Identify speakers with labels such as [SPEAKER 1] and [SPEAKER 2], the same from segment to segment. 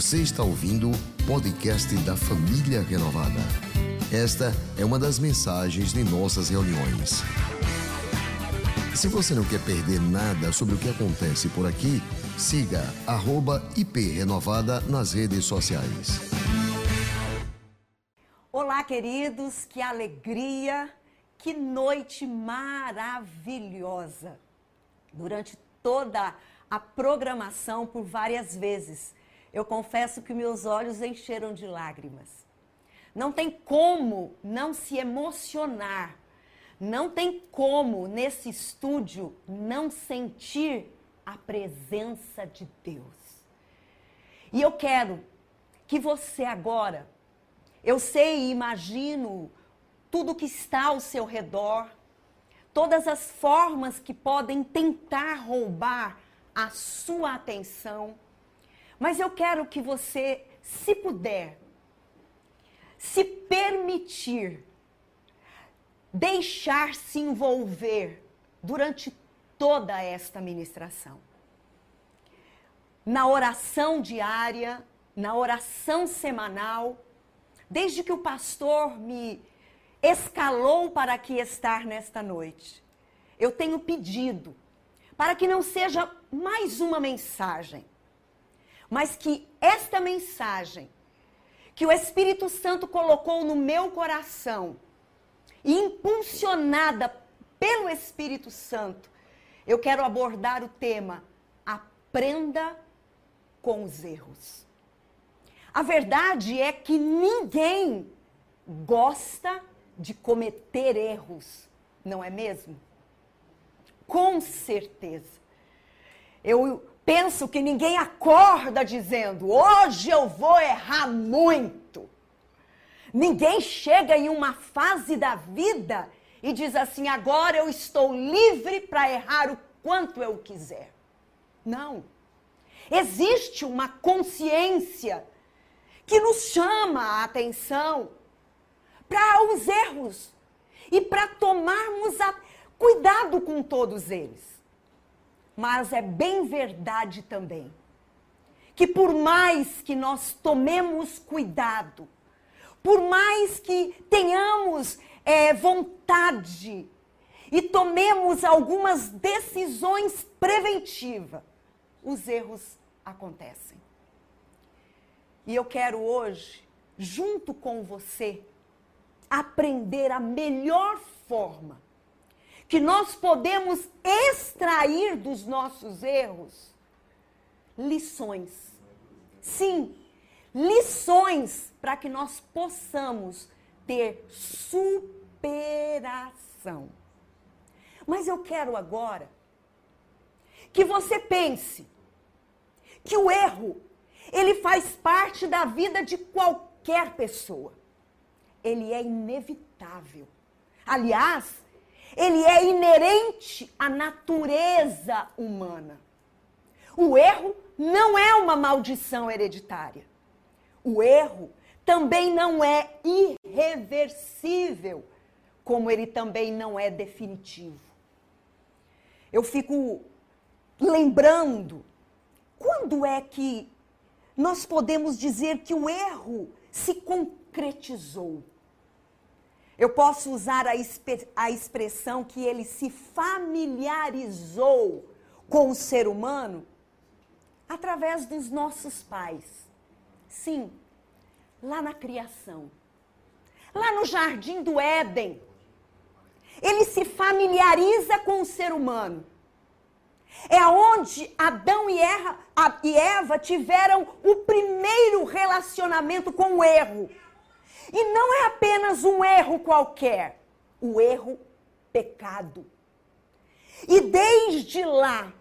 [SPEAKER 1] Você está ouvindo o podcast da Família Renovada. Esta é uma das mensagens de nossas reuniões. Se você não quer perder nada sobre o que acontece por aqui, siga @iprenovada nas redes sociais.
[SPEAKER 2] Olá, queridos, que alegria, que noite maravilhosa. Durante toda a programação, por várias vezes, eu confesso que meus olhos encheram de lágrimas. Não tem como não se emocionar, não tem como nesse estúdio não sentir a presença de Deus. E eu quero que você agora, eu sei e imagino tudo que está ao seu redor, todas as formas que podem tentar roubar a sua atenção mas eu quero que você, se puder, se permitir, deixar se envolver durante toda esta ministração. Na oração diária, na oração semanal, desde que o pastor me escalou para aqui estar nesta noite, eu tenho pedido para que não seja mais uma mensagem, mas que esta mensagem que o Espírito Santo colocou no meu coração impulsionada pelo Espírito Santo, eu quero abordar o tema Aprenda com os erros. A verdade é que ninguém gosta de cometer erros, não é mesmo? Com certeza. Eu penso que ninguém acorda dizendo: hoje eu vou errar muito. Ninguém chega em uma fase da vida e diz assim: agora eu estou livre para errar o quanto eu quiser. Não. Existe uma consciência que nos chama a atenção para os erros e para tomarmos a... cuidado com todos eles. Mas é bem verdade também que por mais que nós tomemos cuidado, por mais que tenhamos é, vontade e tomemos algumas decisões preventivas, os erros acontecem. E eu quero hoje, junto com você, aprender a melhor forma que nós podemos extrair dos nossos erros lições. Sim, lições para que nós possamos ter superação. Mas eu quero agora que você pense que o erro, ele faz parte da vida de qualquer pessoa. Ele é inevitável. Aliás, ele é inerente à natureza humana. O erro não é uma maldição hereditária. O erro também não é irreversível, como ele também não é definitivo. Eu fico lembrando quando é que nós podemos dizer que o erro se concretizou. Eu posso usar a, a expressão que ele se familiarizou com o ser humano através dos nossos pais. Sim, lá na criação. Lá no jardim do Éden. Ele se familiariza com o ser humano. É onde Adão e Eva tiveram o primeiro relacionamento com o erro. E não é apenas um erro qualquer, o erro pecado. E desde lá,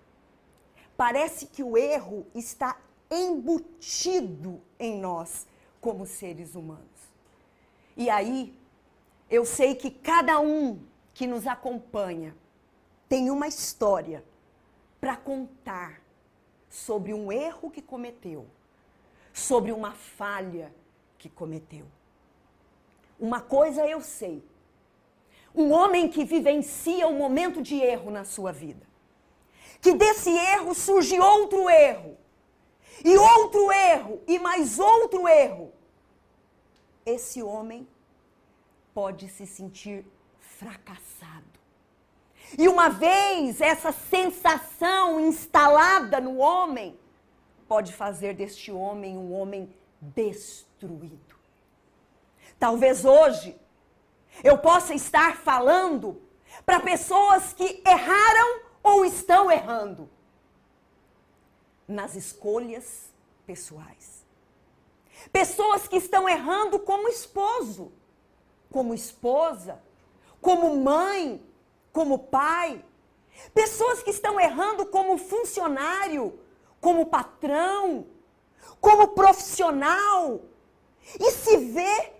[SPEAKER 2] parece que o erro está embutido em nós como seres humanos. E aí, eu sei que cada um que nos acompanha tem uma história para contar sobre um erro que cometeu, sobre uma falha que cometeu. Uma coisa eu sei. Um homem que vivencia um momento de erro na sua vida. Que desse erro surge outro erro. e outro erro, e mais outro erro, esse homem pode se sentir fracassado. E uma vez essa sensação instalada no homem, pode fazer deste homem um homem destruído. Talvez hoje eu possa estar falando para pessoas que erraram ou estão errando nas escolhas pessoais. Pessoas que estão errando como esposo, como esposa, como mãe, como pai. Pessoas que estão errando como funcionário, como patrão, como profissional. E se vê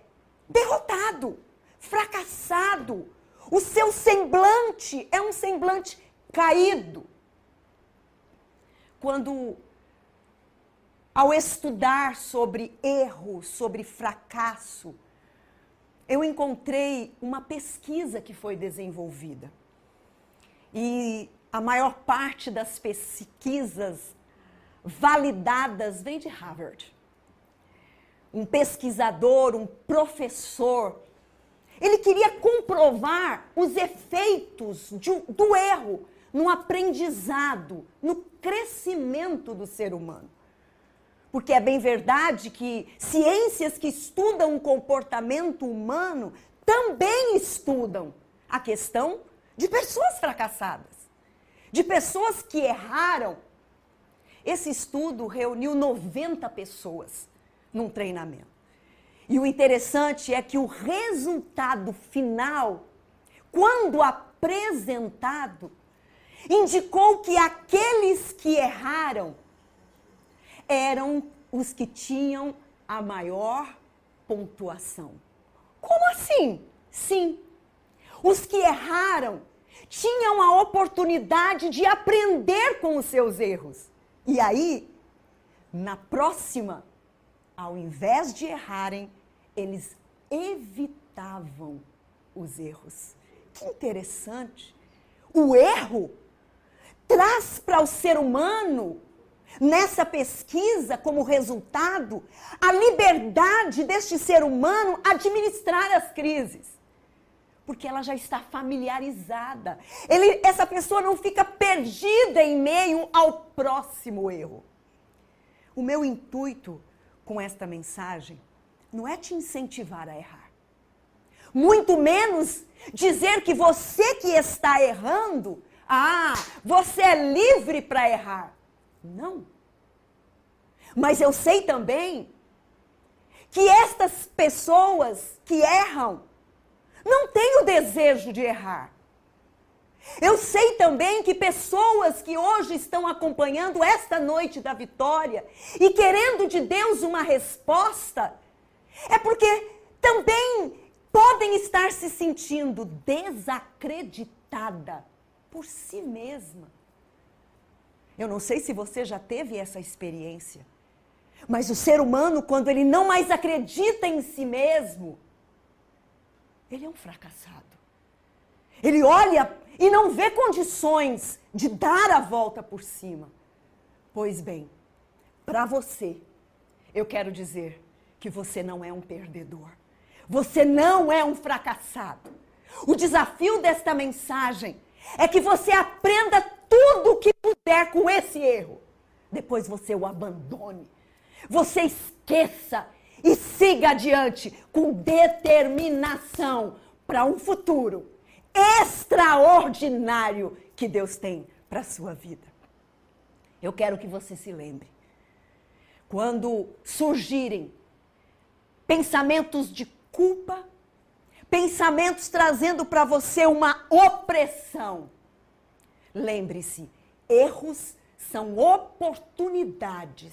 [SPEAKER 2] derrotado, fracassado. O seu semblante é um semblante caído. Quando, ao estudar sobre erro, sobre fracasso, eu encontrei uma pesquisa que foi desenvolvida. E a maior parte das pesquisas validadas vem de Harvard. Um pesquisador, um professor, ele queria comprovar os efeitos de, do erro no aprendizado, no crescimento do ser humano. Porque é bem verdade que ciências que estudam o comportamento humano também estudam a questão de pessoas fracassadas, de pessoas que erraram. Esse estudo reuniu 90 pessoas num treinamento. E o interessante é que o resultado final, quando apresentado, indicou que aqueles que erraram eram os que tinham a maior pontuação. Como assim? Sim. Os que erraram tinham a oportunidade de aprender com os seus erros. E aí, na próxima, ao invés de errarem, eles evitavam os erros. Que interessante. O erro traz para o ser humano, nessa pesquisa, como resultado, a liberdade deste ser humano administrar as crises. Porque ela já está familiarizada. Ele, essa pessoa não fica perdida em meio ao próximo erro. O meu intuito com esta mensagem não é te incentivar a errar. Muito menos dizer que você que está errando, ah, você é livre para errar. Não. Mas eu sei também que estas pessoas que erram não têm o desejo de errar. Eu sei também que pessoas que hoje estão acompanhando esta noite da vitória e querendo de Deus uma resposta, é porque também podem estar se sentindo desacreditada por si mesma. Eu não sei se você já teve essa experiência, mas o ser humano, quando ele não mais acredita em si mesmo, ele é um fracassado. Ele olha e não vê condições de dar a volta por cima. Pois bem, para você, eu quero dizer que você não é um perdedor. Você não é um fracassado. O desafio desta mensagem é que você aprenda tudo o que puder com esse erro. Depois você o abandone. Você esqueça e siga adiante com determinação para um futuro extraordinário que Deus tem para a sua vida. Eu quero que você se lembre. Quando surgirem pensamentos de culpa, pensamentos trazendo para você uma opressão. Lembre-se, erros são oportunidades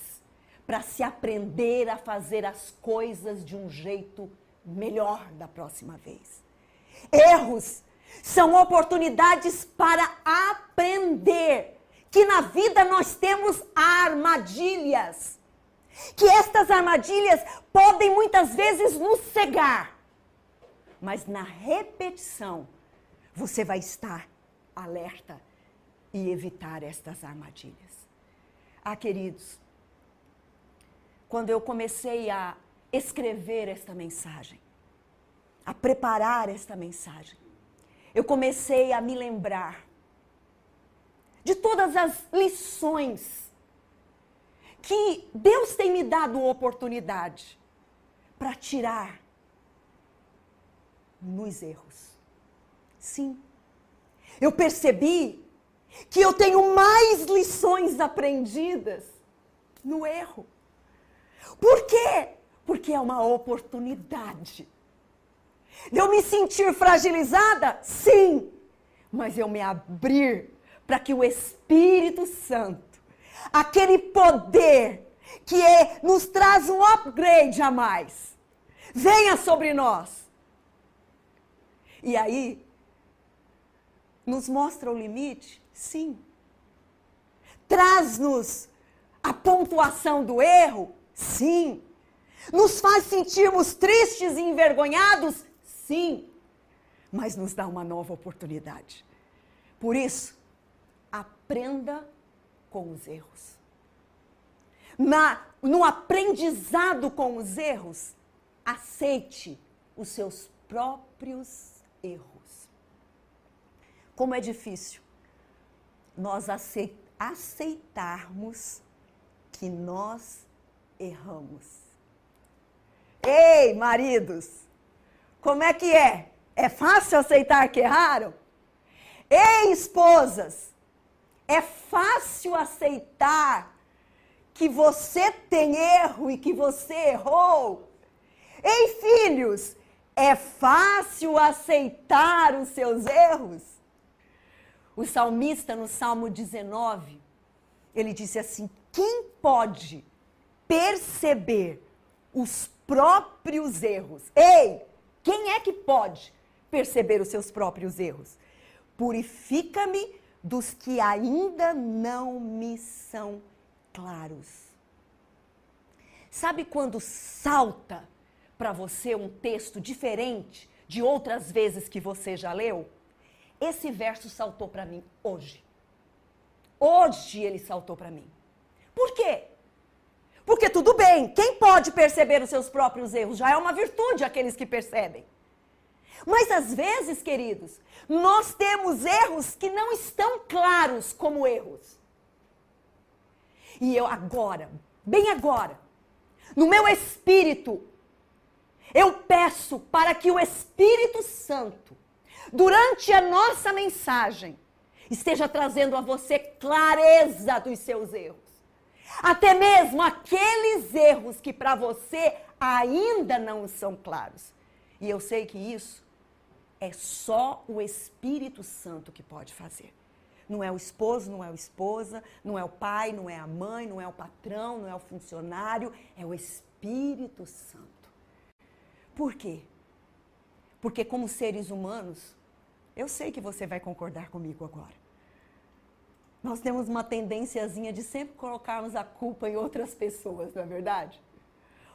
[SPEAKER 2] para se aprender a fazer as coisas de um jeito melhor da próxima vez. Erros são oportunidades para aprender que na vida nós temos armadilhas. Que estas armadilhas podem muitas vezes nos cegar mas na repetição você vai estar alerta e evitar estas armadilhas. Ah, queridos, quando eu comecei a escrever esta mensagem, a preparar esta mensagem, eu comecei a me lembrar de todas as lições que Deus tem me dado oportunidade para tirar nos erros. Sim, eu percebi que eu tenho mais lições aprendidas no erro. Por quê? Porque é uma oportunidade. De eu me sentir fragilizada? Sim. Mas eu me abrir para que o Espírito Santo, aquele poder que é, nos traz um upgrade a mais, venha sobre nós. E aí, nos mostra o limite? Sim. Traz-nos a pontuação do erro? Sim. Nos faz sentirmos tristes e envergonhados? Sim. Mas nos dá uma nova oportunidade. Por isso, aprenda com os erros. Na, no aprendizado com os erros, aceite os seus próprios erros. Como é difícil nós aceitarmos que nós erramos. Ei, maridos, como é que é? É fácil aceitar que erraram? Ei, esposas, é fácil aceitar que você tem erro e que você errou? Ei, filhos, é fácil aceitar os seus erros? O salmista, no Salmo 19, ele disse assim: quem pode perceber os próprios erros? Ei, quem é que pode perceber os seus próprios erros? Purifica-me dos que ainda não me são claros. Sabe quando salta para você um texto diferente de outras vezes que você já leu? Esse verso saltou para mim hoje. Hoje ele saltou para mim. Por quê? Porque tudo bem, quem pode perceber os seus próprios erros já é uma virtude aqueles que percebem. Mas às vezes, queridos, nós temos erros que não estão claros como erros. E eu agora, bem agora, no meu espírito, eu peço para que o Espírito Santo, durante a nossa mensagem, esteja trazendo a você clareza dos seus erros. Até mesmo aqueles erros que para você ainda não são claros. E eu sei que isso é só o Espírito Santo que pode fazer. Não é o esposo, não é a esposa, não é o pai, não é a mãe, não é o patrão, não é o funcionário, é o Espírito Santo. Por quê? Porque, como seres humanos, eu sei que você vai concordar comigo agora. Nós temos uma tendênciazinha de sempre colocarmos a culpa em outras pessoas, não é verdade?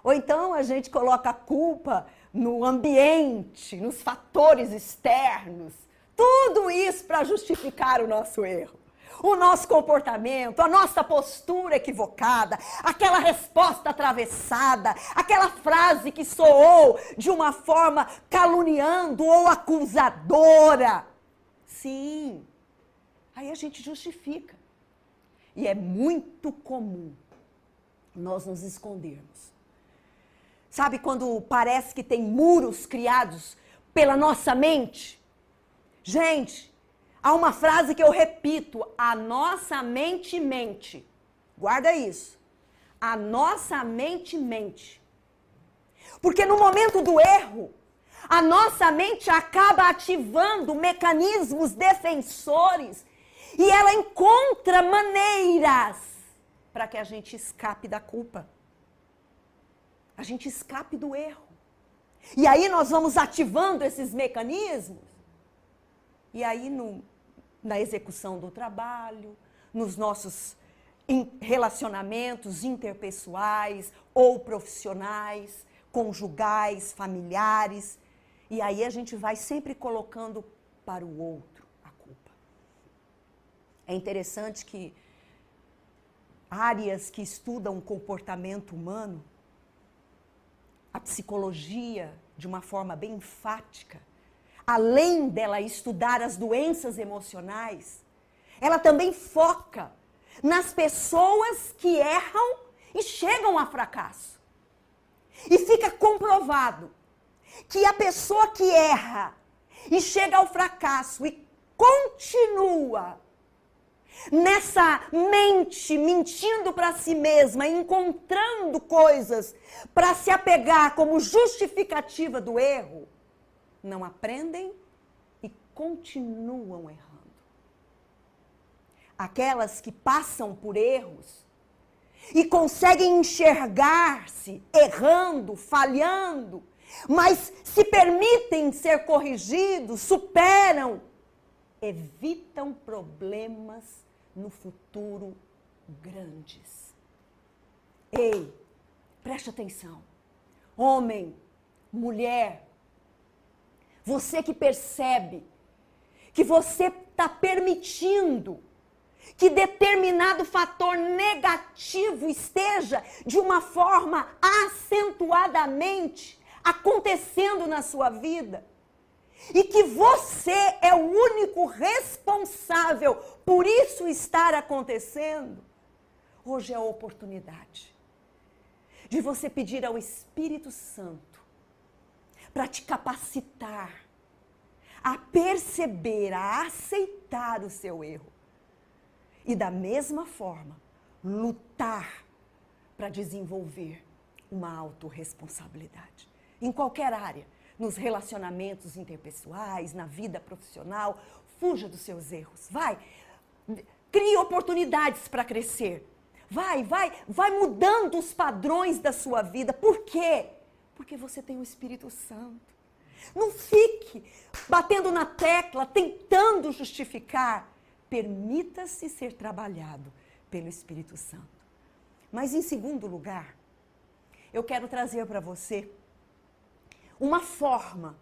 [SPEAKER 2] Ou então a gente coloca a culpa no ambiente, nos fatores externos. Tudo isso para justificar o nosso erro o nosso comportamento, a nossa postura equivocada, aquela resposta atravessada, aquela frase que soou de uma forma caluniando ou acusadora. Sim, aí a gente justifica. E é muito comum nós nos escondermos. Sabe quando parece que tem muros criados pela nossa mente? Gente, Há uma frase que eu repito: a nossa mente mente. Guarda isso. A nossa mente mente. Porque no momento do erro, a nossa mente acaba ativando mecanismos defensores e ela encontra maneiras para que a gente escape da culpa. A gente escape do erro. E aí nós vamos ativando esses mecanismos. E aí, no na execução do trabalho, nos nossos relacionamentos interpessoais ou profissionais, conjugais, familiares. E aí a gente vai sempre colocando para o outro. É interessante que áreas que estudam o comportamento humano, a psicologia de uma forma bem enfática, além dela estudar as doenças emocionais, ela também foca nas pessoas que erram e chegam a fracasso. E fica comprovado que a pessoa que erra e chega ao fracasso e continua nessa mente mentindo para si mesma, encontrando coisas para se apegar como justificativa do erro, não aprendem e continuam errando. Aquelas que passam por erros e conseguem enxergar-se errando, falhando, mas se permitem ser corrigidos, superam, evitam problemas no futuro grandes. Ei, preste atenção. Homem, mulher, você que percebe que você está permitindo que determinado fator negativo esteja de uma forma acentuadamente acontecendo na sua vida. E que você é o único responsável por isso estar acontecendo. Hoje é a oportunidade de você pedir ao Espírito Santo para te capacitar a perceber, a aceitar o seu erro. E da mesma forma, lutar para desenvolver uma autorresponsabilidade em qualquer área, nos relacionamentos interpessoais, na vida profissional. Fuja dos seus erros. Vai, crie oportunidades para crescer. Vai, vai, vai mudando os padrões da sua vida. Por quê? Porque você tem o Espírito Santo. Não fique batendo na tecla, tentando justificar. Permita-se ser trabalhado pelo Espírito Santo. Mas, em segundo lugar, eu quero trazer para você uma forma,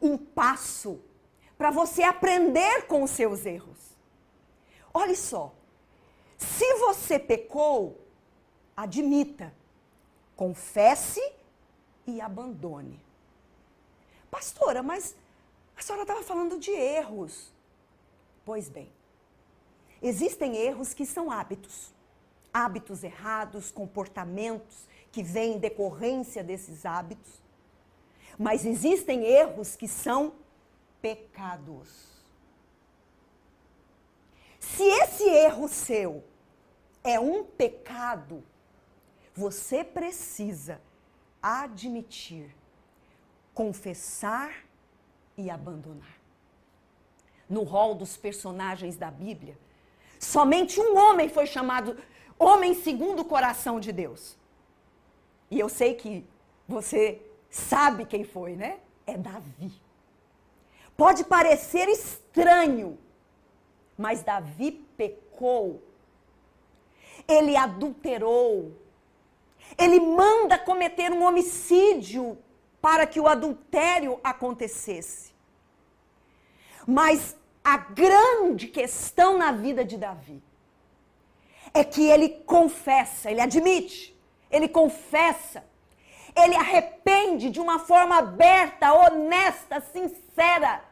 [SPEAKER 2] um passo para você aprender com os seus erros. Olhe só, se você pecou, admita, confesse e abandone. Pastora, mas a senhora estava falando de erros. Pois bem, existem erros que são hábitos. Hábitos errados, comportamentos que vêm em decorrência desses hábitos. Mas existem erros que são pecados. Se esse erro seu é um pecado, você precisa admitir, confessar e abandonar. No rol dos personagens da Bíblia, somente um homem foi chamado homem segundo o coração de Deus. E eu sei que você sabe quem foi, né? É Davi. Pode parecer estranho, mas Davi pecou. Ele adulterou. Ele manda cometer um homicídio para que o adultério acontecesse. Mas a grande questão na vida de Davi é que ele confessa, ele admite, ele confessa ele arrepende de uma forma aberta, honesta, sincera.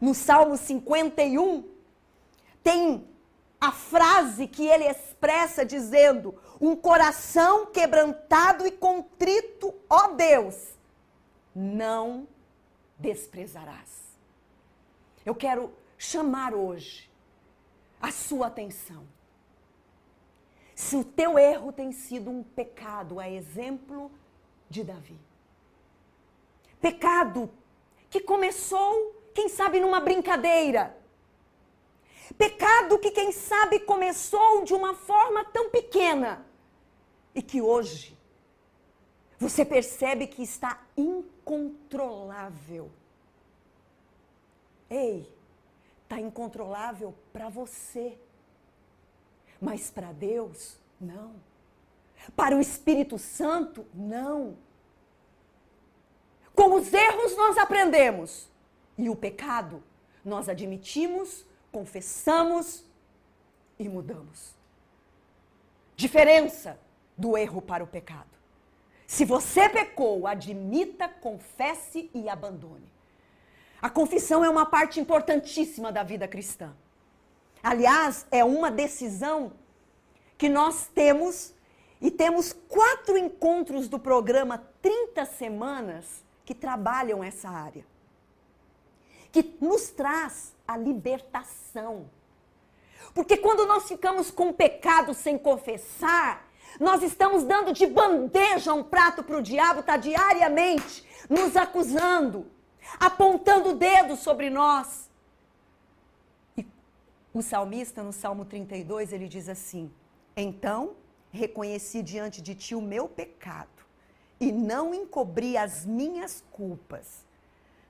[SPEAKER 2] No Salmo 51, tem a frase que ele expressa dizendo: Um coração quebrantado e contrito, ó Deus, não desprezarás. Eu quero chamar hoje a sua atenção. Se o teu erro tem sido um pecado, a exemplo de Davi. Pecado que começou, quem sabe, numa brincadeira. Pecado que, quem sabe, começou de uma forma tão pequena e que hoje você percebe que está incontrolável. Ei, está incontrolável para você, mas para Deus, não. Para o Espírito Santo, não. Com os erros nós aprendemos. E o pecado nós admitimos, confessamos e mudamos. diferença do erro para o pecado. Se você pecou, admita, confesse e abandone. A confissão é uma parte importantíssima da vida cristã. Aliás, é uma decisão que nós temos e temos quatro encontros do programa 30 Semanas que trabalham essa área. Que nos traz a libertação. Porque quando nós ficamos com pecado sem confessar, nós estamos dando de bandeja um prato para o diabo, está diariamente nos acusando, apontando o dedo sobre nós. E o salmista, no Salmo 32, ele diz assim: Então reconheci diante de ti o meu pecado e não encobri as minhas culpas.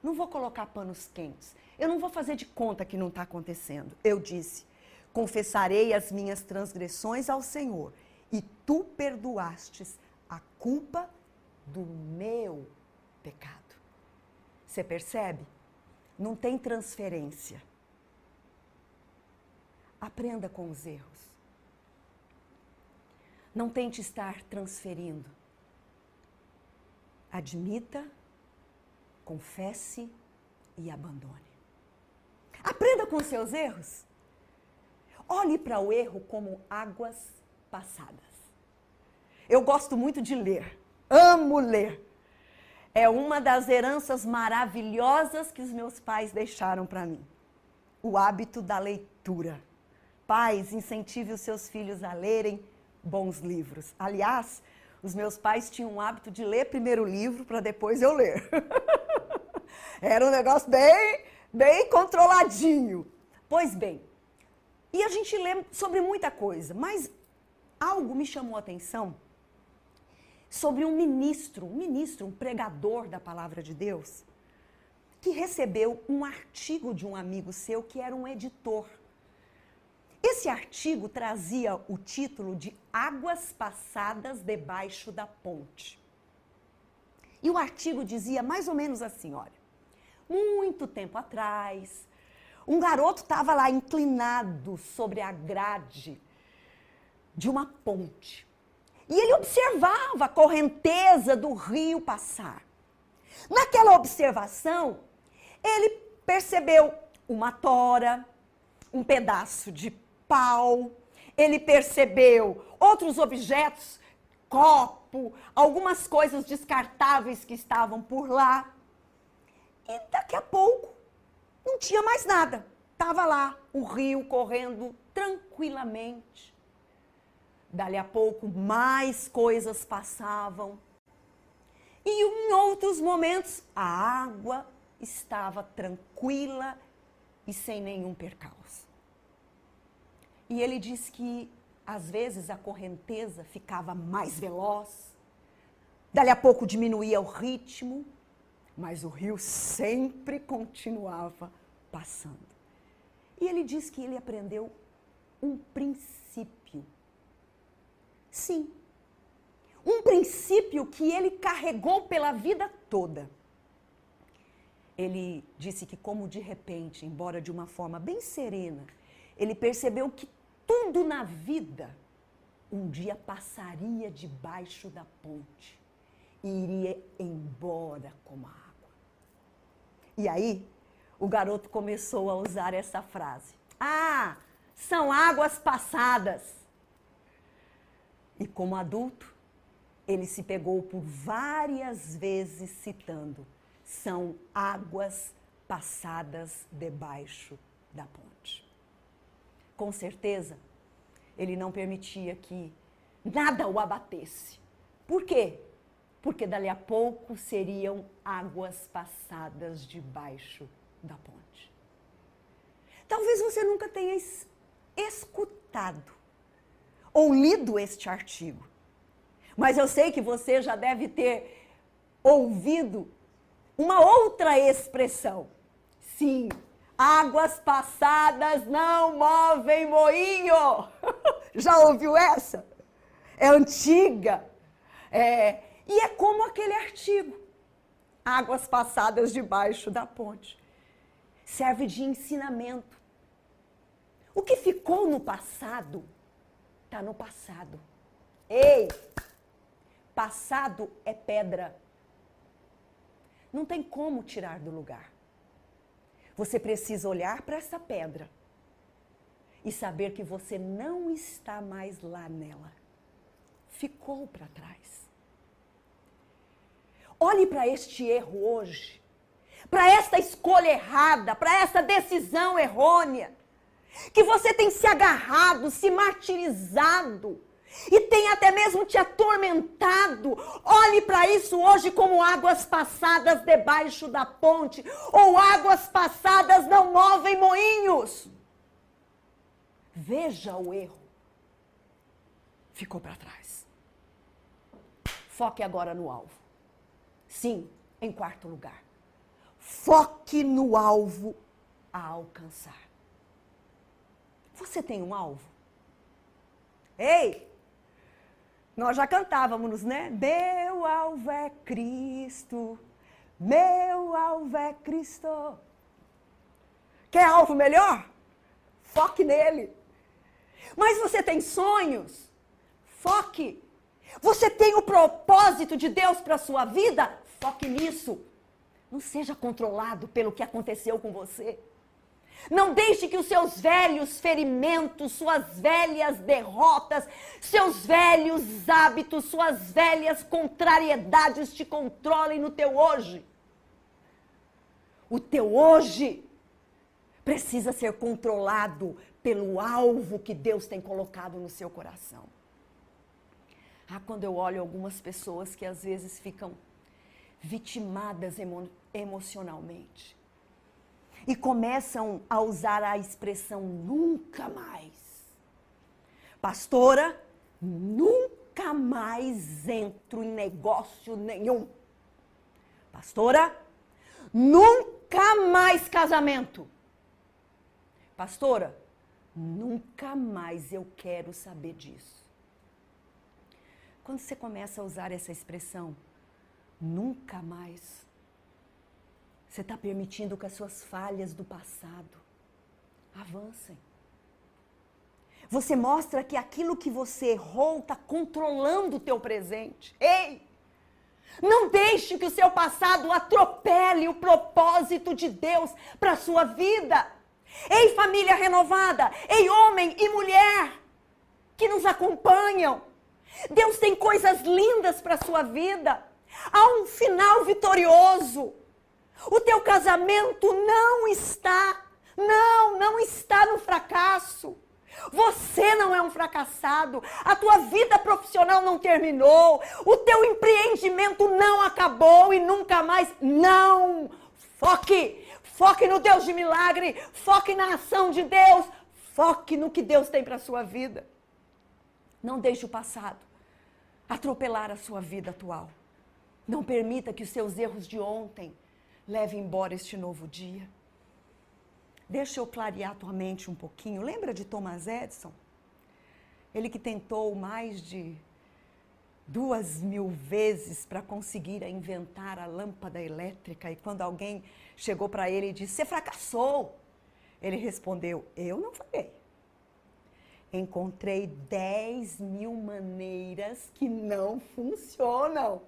[SPEAKER 2] Não vou colocar panos quentes. Eu não vou fazer de conta que não está acontecendo. Eu disse: Confessarei as minhas transgressões ao Senhor, e tu perdoastes a culpa do meu pecado. Você percebe? Não tem transferência. Aprenda com os erros. Não tente estar transferindo. Admita, confesse e abandone. Aprenda com seus erros. Olhe para o erro como águas passadas. Eu gosto muito de ler, amo ler. É uma das heranças maravilhosas que os meus pais deixaram para mim. O hábito da leitura. Pais, incentive os seus filhos a lerem bons livros. Aliás, os meus pais tinham o hábito de ler primeiro o livro para depois eu ler. Era um negócio bem, bem controladinho. Pois bem, e a gente lê sobre muita coisa, mas algo me chamou a atenção sobre um ministro, um ministro, um pregador da palavra de Deus, que recebeu um artigo de um amigo seu que era um editor. Esse artigo trazia o título de Águas Passadas Debaixo da Ponte. E o artigo dizia mais ou menos assim: olha, muito tempo atrás, um garoto estava lá inclinado sobre a grade de uma ponte. E ele observava a correnteza do rio passar. Naquela observação, ele percebeu uma tora, um pedaço de pau, ele percebeu outros objetos, copo, algumas coisas descartáveis que estavam por lá. E daqui a pouco não tinha mais nada. Estava lá o rio correndo tranquilamente. Dali a pouco, mais coisas passavam. E em outros momentos, a água estava tranquila e sem nenhum percalço. E ele diz que às vezes a correnteza ficava mais veloz, dali a pouco diminuía o ritmo, mas o rio sempre continuava passando. E ele diz que ele aprendeu um princípio Sim. Um princípio que ele carregou pela vida toda. Ele disse que, como de repente, embora de uma forma bem serena, ele percebeu que tudo na vida um dia passaria debaixo da ponte e iria embora como a água. E aí, o garoto começou a usar essa frase: Ah, são águas passadas. E como adulto, ele se pegou por várias vezes citando: são águas passadas debaixo da ponte. Com certeza, ele não permitia que nada o abatesse. Por quê? Porque dali a pouco seriam águas passadas debaixo da ponte. Talvez você nunca tenha escutado ou lido este artigo. Mas eu sei que você já deve ter ouvido uma outra expressão. Sim, águas passadas não movem moinho. já ouviu essa? É antiga. É, e é como aquele artigo. Águas passadas debaixo da ponte. Serve de ensinamento. O que ficou no passado está no passado. Ei! Passado é pedra. Não tem como tirar do lugar. Você precisa olhar para essa pedra e saber que você não está mais lá nela. Ficou para trás. Olhe para este erro hoje, para esta escolha errada, para essa decisão errônea, que você tem se agarrado, se martirizado e tem até mesmo te atormentado. Olhe para isso hoje como águas passadas debaixo da ponte, ou águas passadas não movem moinhos. Veja o erro. Ficou para trás. Foque agora no alvo. Sim, em quarto lugar. Foque no alvo a alcançar. Você tem um alvo? Ei! Nós já cantávamos, né? Meu alvo é Cristo, meu alvo é Cristo. Quer alvo melhor? Foque nele. Mas você tem sonhos? Foque. Você tem o propósito de Deus para a sua vida? Foque nisso. Não seja controlado pelo que aconteceu com você. Não deixe que os seus velhos ferimentos, suas velhas derrotas, seus velhos hábitos, suas velhas contrariedades te controlem no teu hoje. O teu hoje precisa ser controlado pelo alvo que Deus tem colocado no seu coração. Ah, quando eu olho algumas pessoas que às vezes ficam vitimadas emo emocionalmente e começam a usar a expressão nunca mais. Pastora, nunca mais entro em negócio nenhum. Pastora, nunca mais casamento. Pastora, nunca mais eu quero saber disso. Quando você começa a usar essa expressão, nunca mais, você está permitindo que as suas falhas do passado avancem. Você mostra que aquilo que você errou está controlando o teu presente. Ei! Não deixe que o seu passado atropele o propósito de Deus para a sua vida. Ei, família renovada! Ei, homem e mulher que nos acompanham! Deus tem coisas lindas para a sua vida. Há um final vitorioso. O teu casamento não está, não, não está no fracasso. Você não é um fracassado. A tua vida profissional não terminou. O teu empreendimento não acabou e nunca mais. Não! Foque! Foque no Deus de milagre. Foque na ação de Deus. Foque no que Deus tem para a sua vida. Não deixe o passado atropelar a sua vida atual. Não permita que os seus erros de ontem leve embora este novo dia. Deixa eu clarear tua mente um pouquinho. Lembra de Thomas Edison? Ele que tentou mais de duas mil vezes para conseguir inventar a lâmpada elétrica e quando alguém chegou para ele e disse: Você fracassou. Ele respondeu: Eu não falei. Encontrei 10 mil maneiras que não funcionam.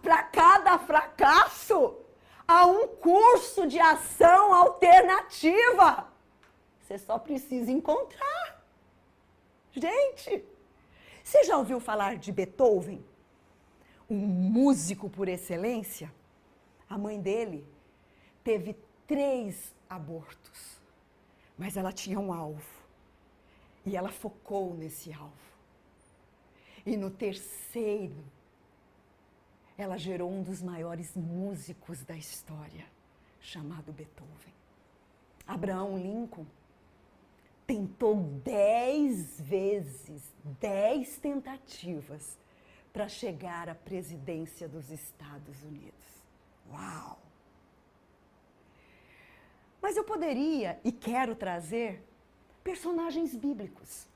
[SPEAKER 2] Para cada fracasso, há um curso de ação alternativa. Você só precisa encontrar. Gente, você já ouviu falar de Beethoven? Um músico por excelência? A mãe dele teve três abortos, mas ela tinha um alvo. E ela focou nesse alvo. E no terceiro, ela gerou um dos maiores músicos da história, chamado Beethoven. Abraão Lincoln tentou dez vezes, dez tentativas para chegar à presidência dos Estados Unidos. Uau! Mas eu poderia e quero trazer personagens bíblicos.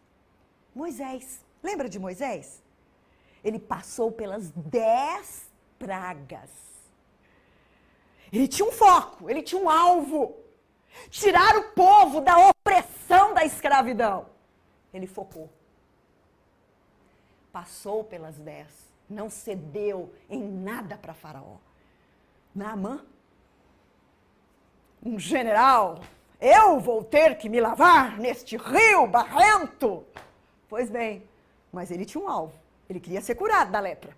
[SPEAKER 2] Moisés. Lembra de Moisés? Ele passou pelas dez pragas. Ele tinha um foco, ele tinha um alvo. Tirar o povo da opressão da escravidão. Ele focou. passou pelas dez, não cedeu em nada para Faraó. Naamã, um general, eu vou ter que me lavar neste rio barrento. Pois bem, mas ele tinha um alvo. Ele queria ser curado da lepra.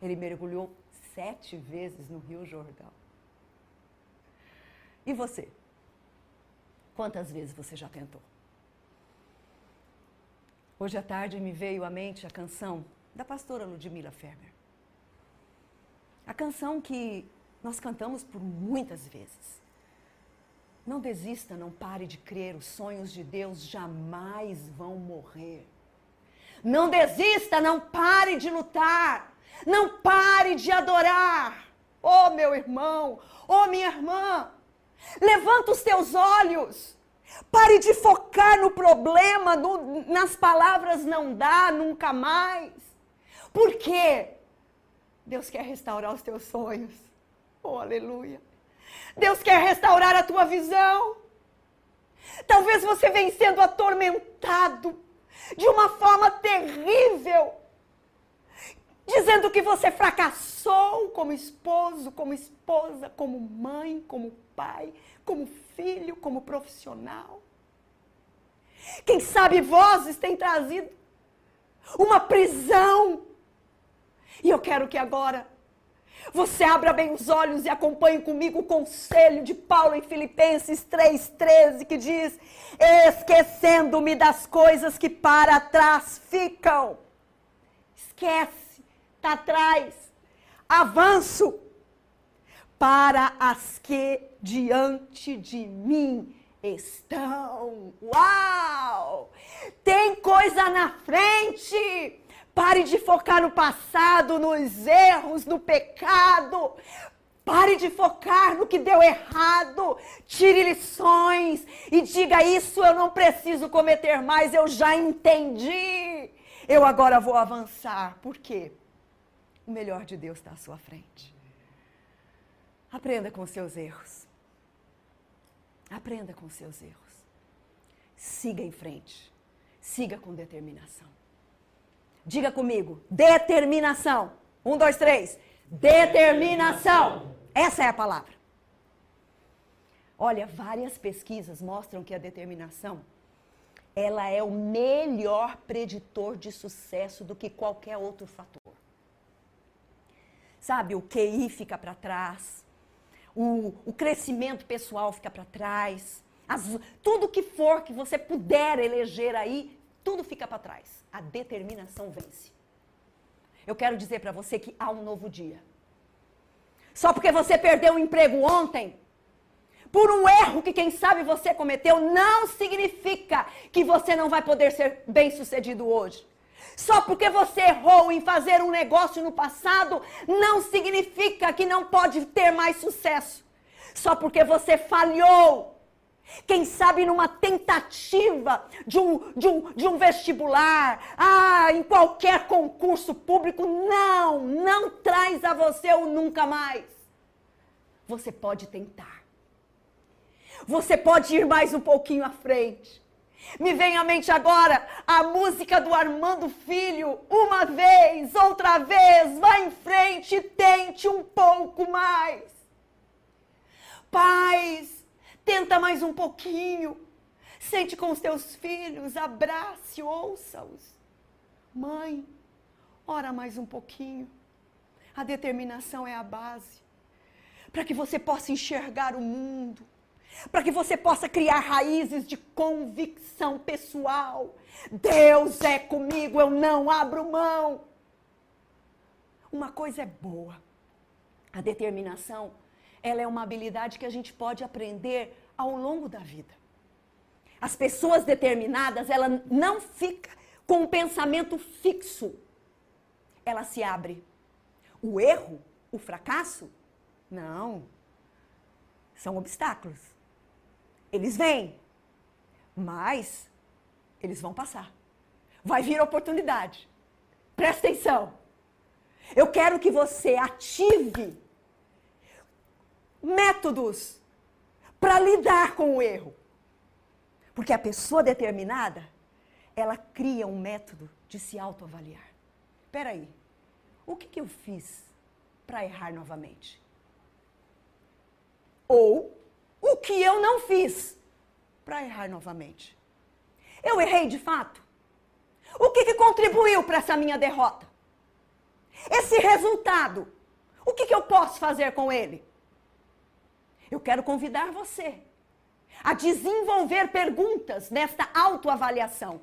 [SPEAKER 2] Ele mergulhou sete vezes no Rio Jordão. E você? Quantas vezes você já tentou? Hoje à tarde me veio à mente a canção da pastora Ludmila Ferber. A canção que nós cantamos por muitas vezes. Não desista, não pare de crer, os sonhos de Deus jamais vão morrer. Não desista, não pare de lutar, não pare de adorar. Oh, meu irmão, oh, minha irmã, levanta os teus olhos. Pare de focar no problema, no, nas palavras não dá, nunca mais. Por quê? Deus quer restaurar os teus sonhos. Oh, aleluia. Deus quer restaurar a tua visão. Talvez você venha sendo atormentado de uma forma terrível, dizendo que você fracassou como esposo, como esposa, como mãe, como pai, como filho, como profissional. Quem sabe vozes têm trazido uma prisão. E eu quero que agora você abra bem os olhos e acompanhe comigo o conselho de Paulo em Filipenses 3,13, que diz: Esquecendo-me das coisas que para trás ficam. Esquece, está atrás. Avanço para as que diante de mim estão. Uau! Tem coisa na frente. Pare de focar no passado, nos erros, no pecado. Pare de focar no que deu errado. Tire lições e diga: Isso eu não preciso cometer mais, eu já entendi. Eu agora vou avançar. Por quê? O melhor de Deus está à sua frente. Aprenda com seus erros. Aprenda com seus erros. Siga em frente. Siga com determinação. Diga comigo: determinação. Um, dois, três. Determinação. Essa é a palavra. Olha, várias pesquisas mostram que a determinação ela é o melhor preditor de sucesso do que qualquer outro fator. Sabe, o QI fica para trás, o, o crescimento pessoal fica para trás, as, tudo que for que você puder eleger aí, tudo fica para trás. A determinação vence. Eu quero dizer para você que há um novo dia. Só porque você perdeu o emprego ontem, por um erro que quem sabe você cometeu, não significa que você não vai poder ser bem sucedido hoje. Só porque você errou em fazer um negócio no passado, não significa que não pode ter mais sucesso. Só porque você falhou quem sabe numa tentativa de um, de um, de um vestibular, ah, em qualquer concurso público, não, não traz a você o nunca mais. Você pode tentar. Você pode ir mais um pouquinho à frente. Me vem à mente agora a música do Armando Filho. Uma vez, outra vez, vá em frente, tente um pouco mais. Pais, tenta mais um pouquinho. Sente com os teus filhos, abrace, ouça-os. Mãe, ora mais um pouquinho. A determinação é a base para que você possa enxergar o mundo para que você possa criar raízes de convicção pessoal. Deus é comigo, eu não abro mão. Uma coisa é boa. A determinação, ela é uma habilidade que a gente pode aprender ao longo da vida. As pessoas determinadas, ela não fica com um pensamento fixo. Ela se abre. O erro, o fracasso, não. São obstáculos. Eles vêm, mas eles vão passar. Vai vir oportunidade. Presta atenção. Eu quero que você ative métodos para lidar com o erro. Porque a pessoa determinada, ela cria um método de se autoavaliar. peraí, o que, que eu fiz para errar novamente? Ou o que eu não fiz para errar novamente? Eu errei de fato? O que, que contribuiu para essa minha derrota? Esse resultado, o que, que eu posso fazer com ele? Eu quero convidar você a desenvolver perguntas nesta autoavaliação.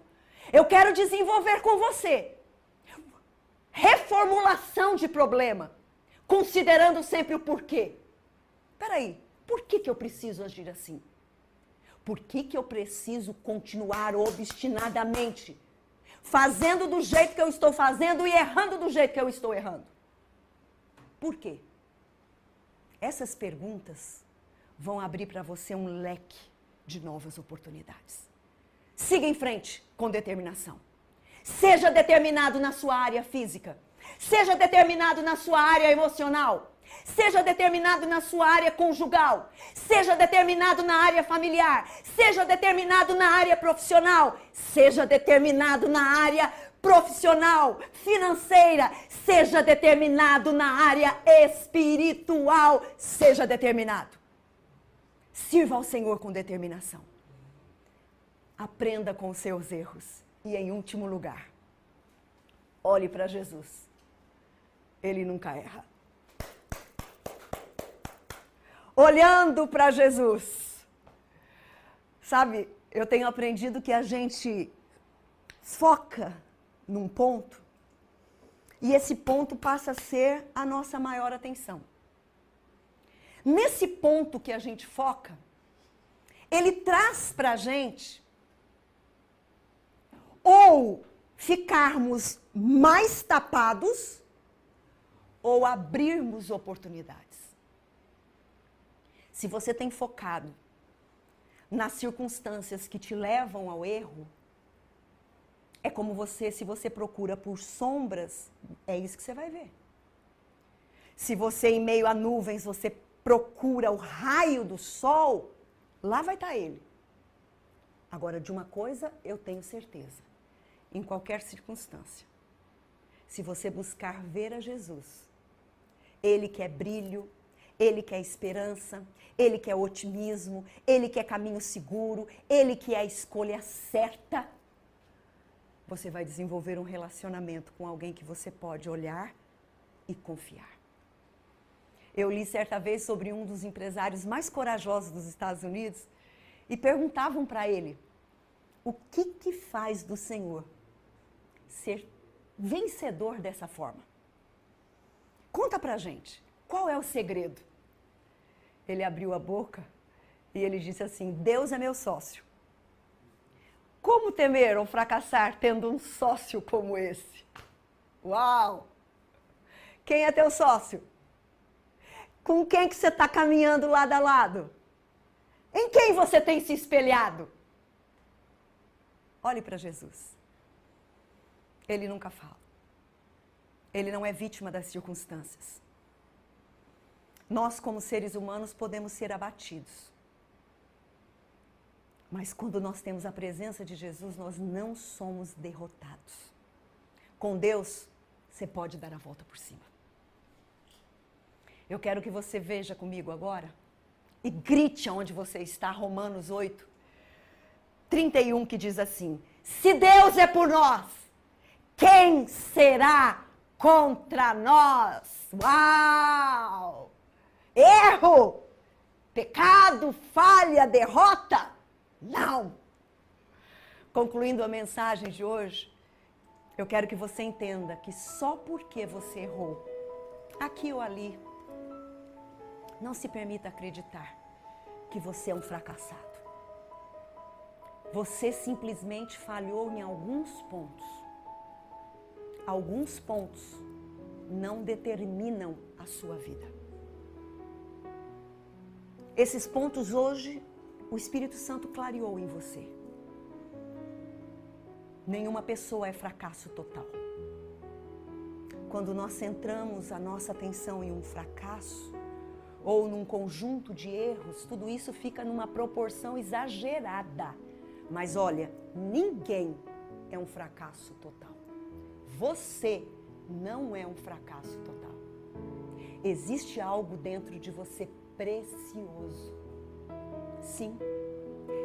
[SPEAKER 2] Eu quero desenvolver com você reformulação de problema, considerando sempre o porquê. Peraí, por que, que eu preciso agir assim? Por que, que eu preciso continuar obstinadamente fazendo do jeito que eu estou fazendo e errando do jeito que eu estou errando? Por quê? Essas perguntas vão abrir para você um leque de novas oportunidades. Siga em frente com determinação. Seja determinado na sua área física. Seja determinado na sua área emocional. Seja determinado na sua área conjugal. Seja determinado na área familiar. Seja determinado na área profissional. Seja determinado na área profissional, financeira. Seja determinado na área espiritual. Seja determinado. Sirva ao Senhor com determinação. Aprenda com seus erros. E em último lugar, olhe para Jesus. Ele nunca erra. Olhando para Jesus. Sabe, eu tenho aprendido que a gente foca num ponto e esse ponto passa a ser a nossa maior atenção. Nesse ponto que a gente foca, ele traz para a gente ou ficarmos mais tapados ou abrirmos oportunidades. Se você tem focado nas circunstâncias que te levam ao erro, é como você, se você procura por sombras, é isso que você vai ver. Se você, em meio a nuvens, você procura o raio do sol, lá vai estar tá ele. Agora, de uma coisa eu tenho certeza: em qualquer circunstância, se você buscar ver a Jesus, ele quer brilho, ele quer esperança, ele quer otimismo, ele quer caminho seguro, ele quer a escolha certa. Você vai desenvolver um relacionamento com alguém que você pode olhar e confiar. Eu li certa vez sobre um dos empresários mais corajosos dos Estados Unidos e perguntavam para ele: o que que faz do Senhor ser vencedor dessa forma? Conta pra gente, qual é o segredo? Ele abriu a boca e ele disse assim: Deus é meu sócio. Como temer ou fracassar tendo um sócio como esse? Uau! Quem é teu sócio? Com quem que você está caminhando lado a lado? Em quem você tem se espelhado? Olhe para Jesus. Ele nunca fala. Ele não é vítima das circunstâncias. Nós, como seres humanos, podemos ser abatidos. Mas quando nós temos a presença de Jesus, nós não somos derrotados. Com Deus, você pode dar a volta por cima. Eu quero que você veja comigo agora e grite aonde você está, Romanos 8, 31, que diz assim: Se Deus é por nós, quem será contra nós? Uau! Erro! Pecado, falha, derrota? Não! Concluindo a mensagem de hoje, eu quero que você entenda que só porque você errou, aqui ou ali, não se permita acreditar que você é um fracassado. Você simplesmente falhou em alguns pontos. Alguns pontos não determinam a sua vida. Esses pontos hoje o Espírito Santo clareou em você. Nenhuma pessoa é fracasso total. Quando nós centramos a nossa atenção em um fracasso, ou num conjunto de erros, tudo isso fica numa proporção exagerada. Mas olha, ninguém é um fracasso total. Você não é um fracasso total. Existe algo dentro de você precioso. Sim,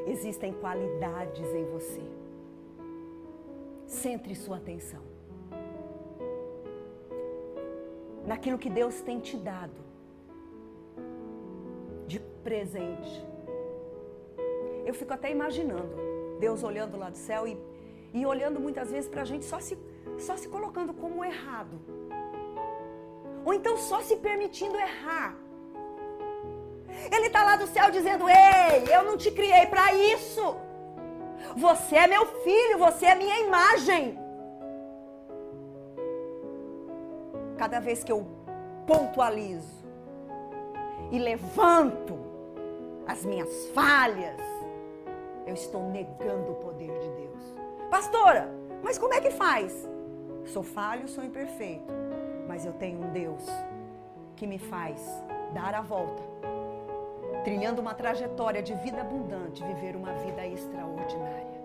[SPEAKER 2] existem qualidades em você. Centre sua atenção naquilo que Deus tem te dado de presente. Eu fico até imaginando Deus olhando lá do céu e, e olhando muitas vezes para a gente só se, só se colocando como errado. Ou então só se permitindo errar. Ele está lá do céu dizendo: Ei, eu não te criei para isso. Você é meu filho, você é minha imagem. Cada vez que eu pontualizo e levanto as minhas falhas, eu estou negando o poder de Deus. Pastora, mas como é que faz? Sou falho, sou imperfeito, mas eu tenho um Deus que me faz dar a volta, trilhando uma trajetória de vida abundante, viver uma vida extraordinária.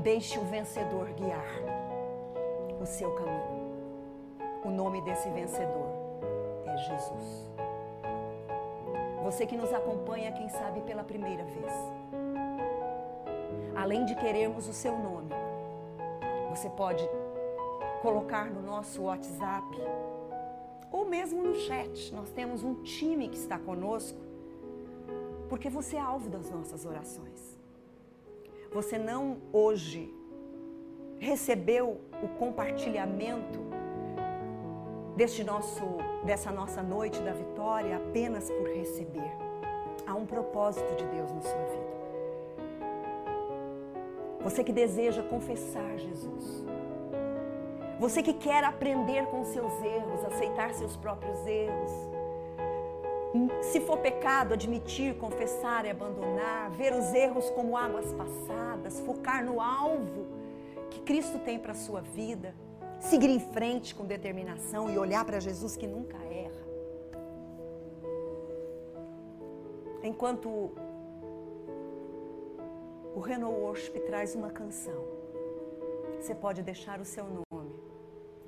[SPEAKER 2] Deixe o vencedor guiar o seu caminho. O nome desse vencedor é Jesus. Você que nos acompanha, quem sabe pela primeira vez. Além de querermos o seu nome, você pode colocar no nosso WhatsApp ou mesmo no chat. Nós temos um time que está conosco, porque você é alvo das nossas orações. Você não hoje recebeu o compartilhamento deste nosso, dessa nossa noite da vitória apenas por receber. Há um propósito de Deus na sua vida. Você que deseja confessar Jesus. Você que quer aprender com seus erros, aceitar seus próprios erros. Se for pecado, admitir, confessar e abandonar, ver os erros como águas passadas, focar no alvo que Cristo tem para a sua vida seguir em frente com determinação e olhar para Jesus que nunca erra. Enquanto o Renault Worship traz uma canção, você pode deixar o seu nome,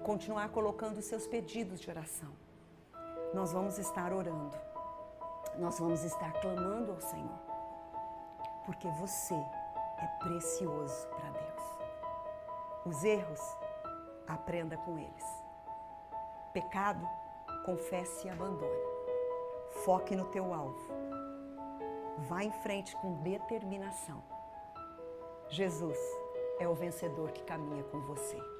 [SPEAKER 2] continuar colocando os seus pedidos de oração. Nós vamos estar orando, nós vamos estar clamando ao Senhor, porque você é precioso para Deus. Os erros aprenda com eles. Pecado, confesse e abandone. Foque no teu alvo. Vá em frente com determinação. Jesus é o vencedor que caminha com você.